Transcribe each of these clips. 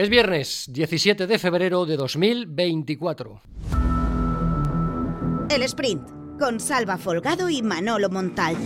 Es viernes 17 de febrero de 2024. El sprint con Salva Folgado y Manolo Montal.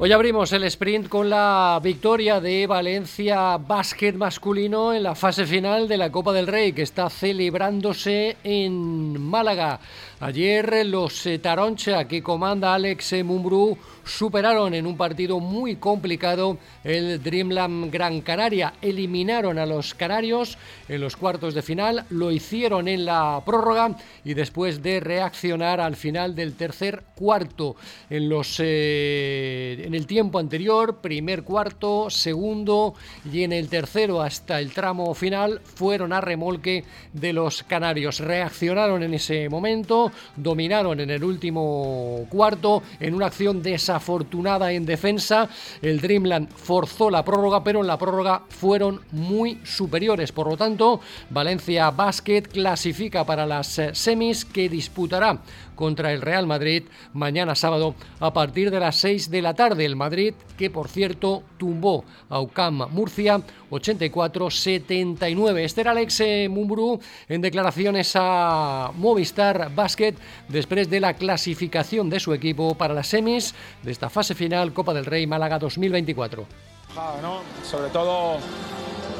Hoy abrimos el sprint con la victoria de Valencia Básquet masculino en la fase final de la Copa del Rey que está celebrándose en Málaga. Ayer los eh, Taroncha que comanda Alex Mumbrú superaron en un partido muy complicado el Dreamland Gran Canaria. Eliminaron a los canarios en los cuartos de final, lo hicieron en la prórroga y después de reaccionar al final del tercer cuarto. En, los, eh, en el tiempo anterior, primer cuarto, segundo y en el tercero hasta el tramo final fueron a remolque de los canarios. Reaccionaron en ese momento, dominaron en el último cuarto en una acción de esa afortunada en defensa. El Dreamland forzó la prórroga, pero en la prórroga fueron muy superiores. Por lo tanto, Valencia Basket clasifica para las eh, semis que disputará contra el Real Madrid mañana sábado a partir de las 6 de la tarde. El Madrid, que por cierto tumbó a UCAM Murcia 84-79. Esther Alex eh, Mumbrú en declaraciones a Movistar Basket después de la clasificación de su equipo para las semis de esta fase final Copa del Rey Málaga 2024. Sobre todo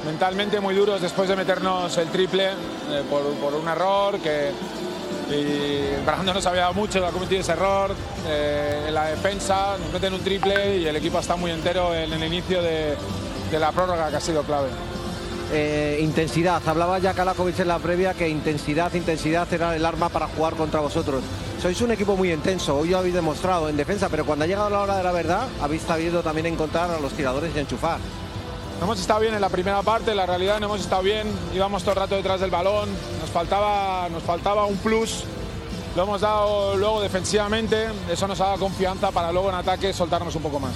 mentalmente muy duros después de meternos el triple eh, por, por un error que y Brando no sabía mucho, ha cometido ese error eh, en la defensa, nos meten un triple y el equipo está muy entero en el inicio de, la prórroga que ha sido clave. Eh, intensidad, hablaba ya Kalakovic en la previa que intensidad, intensidad era el arma para jugar contra vosotros. Sois un equipo muy intenso, hoy lo habéis demostrado en defensa, pero cuando ha llegado la hora de la verdad, habéis sabido también encontrar a los tiradores y enchufar. Hemos estado bien en la primera parte, la realidad no hemos estado bien, íbamos todo el rato detrás del balón, nos faltaba, nos faltaba un plus, lo hemos dado luego defensivamente, eso nos ha dado confianza para luego en ataque soltarnos un poco más.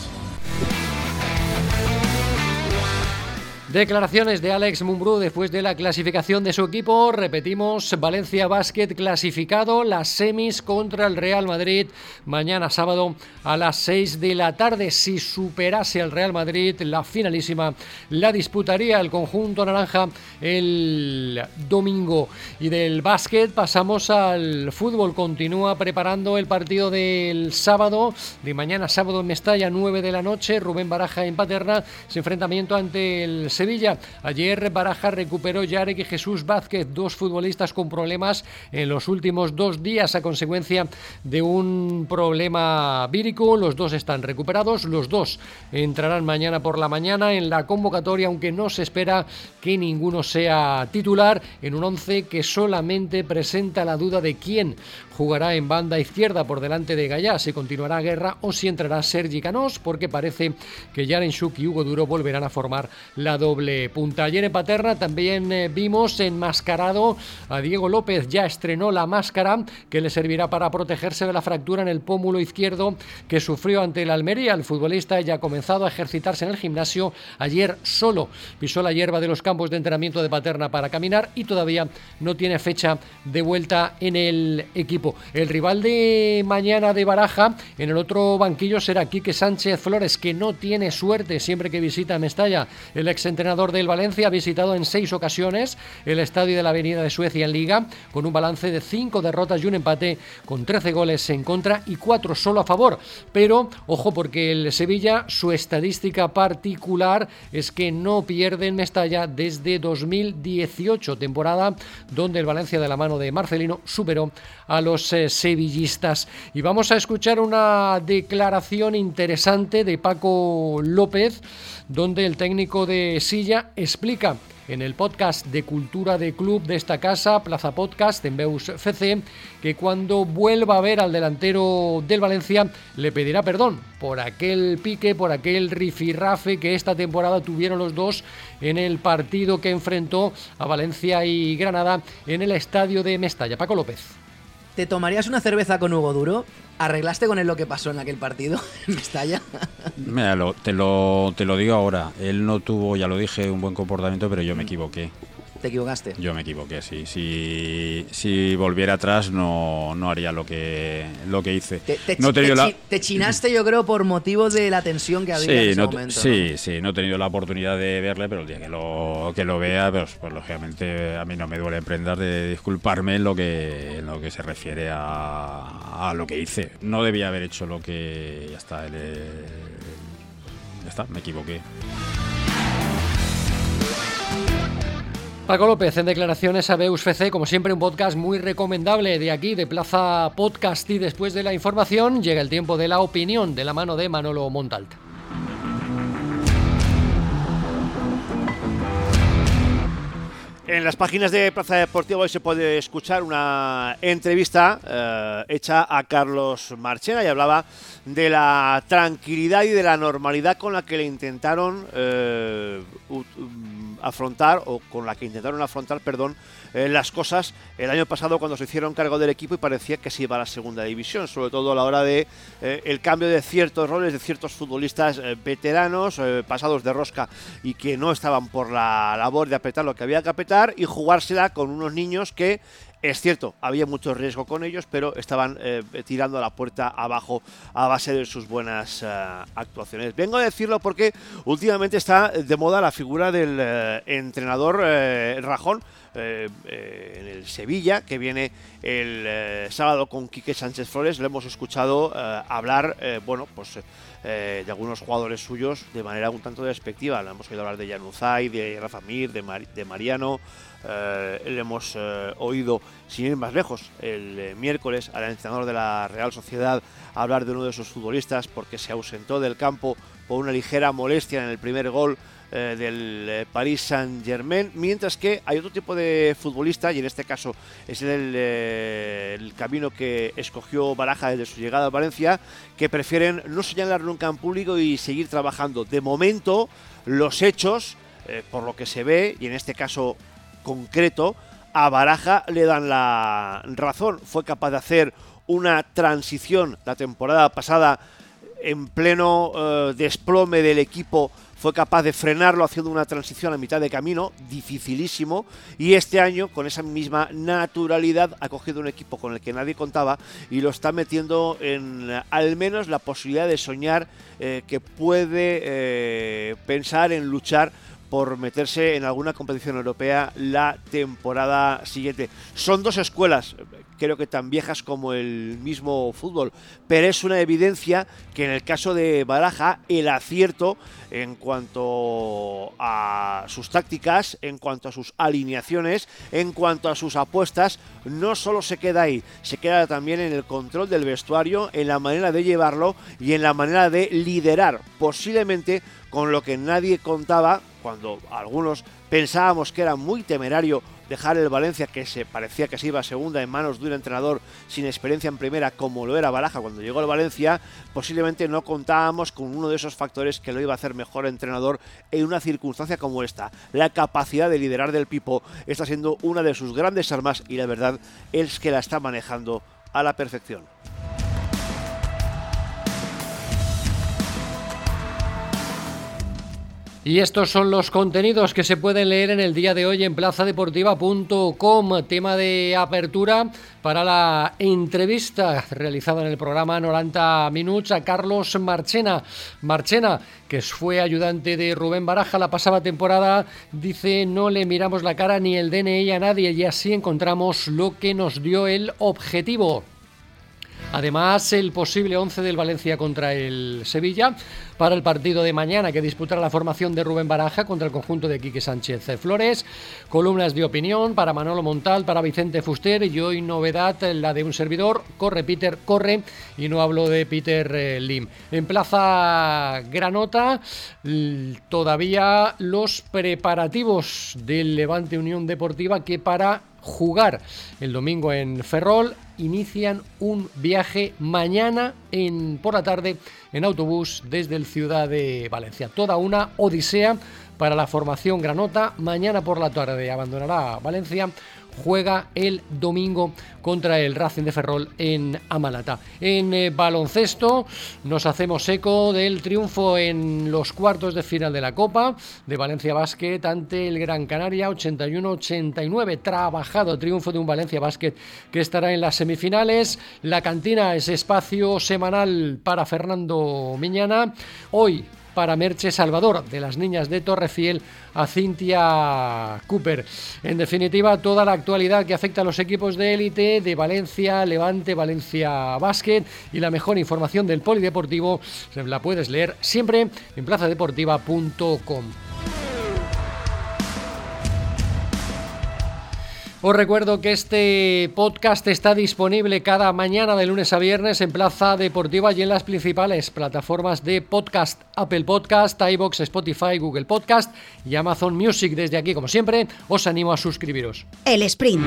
Declaraciones de Alex Mumbrú después de la clasificación de su equipo. Repetimos, Valencia Basket clasificado, las semis contra el Real Madrid mañana sábado a las 6 de la tarde. Si superase al Real Madrid, la finalísima la disputaría el conjunto naranja el domingo. Y del básquet pasamos al fútbol. Continúa preparando el partido del sábado, de mañana sábado en Mestalla, 9 de la noche. Rubén Baraja en Paterna, su enfrentamiento ante el Sevilla. Ayer Baraja recuperó Yarek y Jesús Vázquez, dos futbolistas con problemas en los últimos dos días a consecuencia de un problema vírico. Los dos están recuperados, los dos entrarán mañana por la mañana en la convocatoria, aunque no se espera que ninguno sea titular en un once que solamente presenta la duda de quién jugará en banda izquierda por delante de Gallá, si continuará Guerra o si entrará Sergi Canós, porque parece que Jaren Shuk y Hugo Duro volverán a formar la doble punta. Ayer en Paterna también eh, vimos enmascarado a Diego López, ya estrenó la máscara que le servirá para protegerse de la fractura en el pómulo izquierdo que sufrió ante el Almería. El futbolista ya ha comenzado a ejercitarse en el gimnasio. Ayer solo pisó la hierba de los campos de entrenamiento de Paterna para caminar y todavía no tiene fecha de vuelta en el equipo. El rival de mañana de Baraja en el otro banquillo será Quique Sánchez Flores, que no tiene suerte siempre que visita Mestalla. El exentrenador del Valencia ha visitado en seis ocasiones el estadio de la Avenida de Suecia en Liga, con un balance de cinco derrotas y un empate, con 13 goles en contra y cuatro solo a favor. Pero, ojo, porque el Sevilla, su estadística particular es que no pierde en Mestalla desde 2018, temporada donde el Valencia de la mano de Marcelino superó a los eh, sevillistas. Y vamos a escuchar una declaración interesante de Paco López, donde el técnico de Silla explica en el podcast de Cultura de Club de esta casa, Plaza Podcast, en Beus FC, que cuando vuelva a ver al delantero del Valencia le pedirá perdón por aquel pique, por aquel rifirrafe que esta temporada tuvieron los dos en el partido que enfrentó a Valencia y Granada en el estadio de Mestalla. Paco López. ¿Te tomarías una cerveza con Hugo Duro? ¿Arreglaste con él lo que pasó en aquel partido en Mestalla? Mira, te, lo, te lo digo ahora. Él no tuvo, ya lo dije, un buen comportamiento, pero yo me equivoqué. Te equivocaste. Yo me equivoqué, sí. Si, si volviera atrás no, no haría lo que, lo que hice. Te, te- no te la- te chinaste, yo creo, por motivo de la tensión que había en Sí, ese no, momento. ¿no? sí, sí, no he tenido la oportunidad de verle, pero el día que lo, que lo vea, pues, pues lógicamente a mí no me duele en prendas de disculparme en lo que, en lo que se refiere a, a lo que hice. No debía haber hecho lo que ya está, el- el- ya está, me equivoqué. Paco López en declaraciones a Beus FC, como siempre un podcast muy recomendable de aquí, de Plaza Podcast y después de la información llega el tiempo de la opinión de la mano de Manolo Montalt. En las páginas de Plaza Deportiva hoy se puede escuchar una entrevista eh, hecha a Carlos Marchena y hablaba de la tranquilidad y de la normalidad con la que le intentaron eh, afrontar o con la que intentaron afrontar, perdón, eh, las cosas el año pasado cuando se hicieron cargo del equipo y parecía que se iba a la segunda división, sobre todo a la hora de eh, el cambio de ciertos roles de ciertos futbolistas eh, veteranos, pasados de rosca y que no estaban por la labor de apretar lo que había que apretar y jugársela con unos niños que es cierto, había mucho riesgo con ellos, pero estaban eh, tirando la puerta abajo a base de sus buenas eh, actuaciones. Vengo a decirlo porque últimamente está de moda la figura del eh, entrenador Rajón eh, eh, en el Sevilla, que viene el eh, sábado con Quique Sánchez Flores. Lo hemos escuchado hablar, bueno, pues de algunos jugadores suyos de manera un tanto despectiva. Le hemos oído hablar de Januzaj, de Rafa Mir, de, de Mariano. Le hemos oído, sin ir más lejos, el eh, miércoles al entrenador de la Real Sociedad hablar de uno de sus futbolistas porque se ausentó del campo por una ligera molestia en el primer gol eh, del eh, Paris Saint Germain, mientras que hay otro tipo de futbolista, y en este caso es el, camino que escogió Baraja desde su llegada a Valencia, que prefieren no señalar nunca en público y seguir trabajando. De momento, los hechos, por lo que se ve, y en este caso concreto, a Baraja le dan la razón. Fue capaz de hacer una transición la temporada pasada en pleno eh, desplome del equipo. Fue capaz de frenarlo haciendo una transición a mitad de camino, dificilísimo, y este año con esa misma naturalidad ha cogido un equipo con el que nadie contaba y lo está metiendo en al menos la posibilidad de soñar eh, que puede eh, pensar en luchar por meterse en alguna competición europea la temporada siguiente. Son dos escuelas, creo que tan viejas como el mismo fútbol, pero es una evidencia que en el caso de Baraja el acierto en cuanto a sus tácticas, en cuanto a sus alineaciones, en cuanto a sus apuestas, no solo se queda ahí, se queda también en el control del vestuario, en la manera de llevarlo y en la manera de liderar, posiblemente con lo que nadie contaba cuando algunos pensábamos que era muy temerario dejar el Valencia, que se parecía que se iba a segunda en manos de un entrenador sin experiencia en primera, como lo era Baraja cuando llegó al Valencia, posiblemente no contábamos con uno de esos factores que lo iba a hacer mejor entrenador en una circunstancia como esta. La capacidad de liderar del Pipo está siendo una de sus grandes armas y la verdad es que la está manejando a la perfección. Y estos son los contenidos que se pueden leer en el día de hoy en plazadeportiva.com. Tema de apertura para la entrevista realizada en el programa 90 Minutos a Carlos Marchena. Marchena, que fue ayudante de Rubén Baraja la pasada temporada, dice no le miramos la cara ni el DNI a nadie y así encontramos lo que nos dio el objetivo. Además, el posible 11 del Valencia contra el Sevilla para el partido de mañana que disputará la formación de Rubén Baraja contra el conjunto de Quique Sánchez Flores. Columnas de opinión para Manolo Montal, para Vicente Fuster y hoy novedad la de un servidor. Corre Peter, corre y no hablo de Peter eh, Lim. En Plaza Granota todavía los preparativos del Levante Unión Deportiva que para jugar el domingo en Ferrol. Inician un viaje mañana en, por la tarde en autobús desde el Ciudad de Valencia. Toda una odisea para la formación granota. Mañana por la tarde abandonará Valencia juega el domingo contra el Racing de Ferrol en Amalata. En eh, baloncesto nos hacemos eco del triunfo en los cuartos de final de la Copa de Valencia Basket ante el Gran Canaria 81-89. Trabajado triunfo de un Valencia Basket que estará en las semifinales. La cantina es espacio semanal para Fernando Miñana. Hoy para Merche Salvador, de las niñas de Torrefiel a Cintia Cooper. En definitiva, toda la actualidad que afecta a los equipos de élite de Valencia, Levante, Valencia Basket y la mejor información del polideportivo la puedes leer siempre en plazadeportiva.com. Os recuerdo que este podcast está disponible cada mañana de lunes a viernes en Plaza Deportiva y en las principales plataformas de podcast, Apple Podcast, iBox, Spotify, Google Podcast y Amazon Music. Desde aquí, como siempre, os animo a suscribiros. El sprint.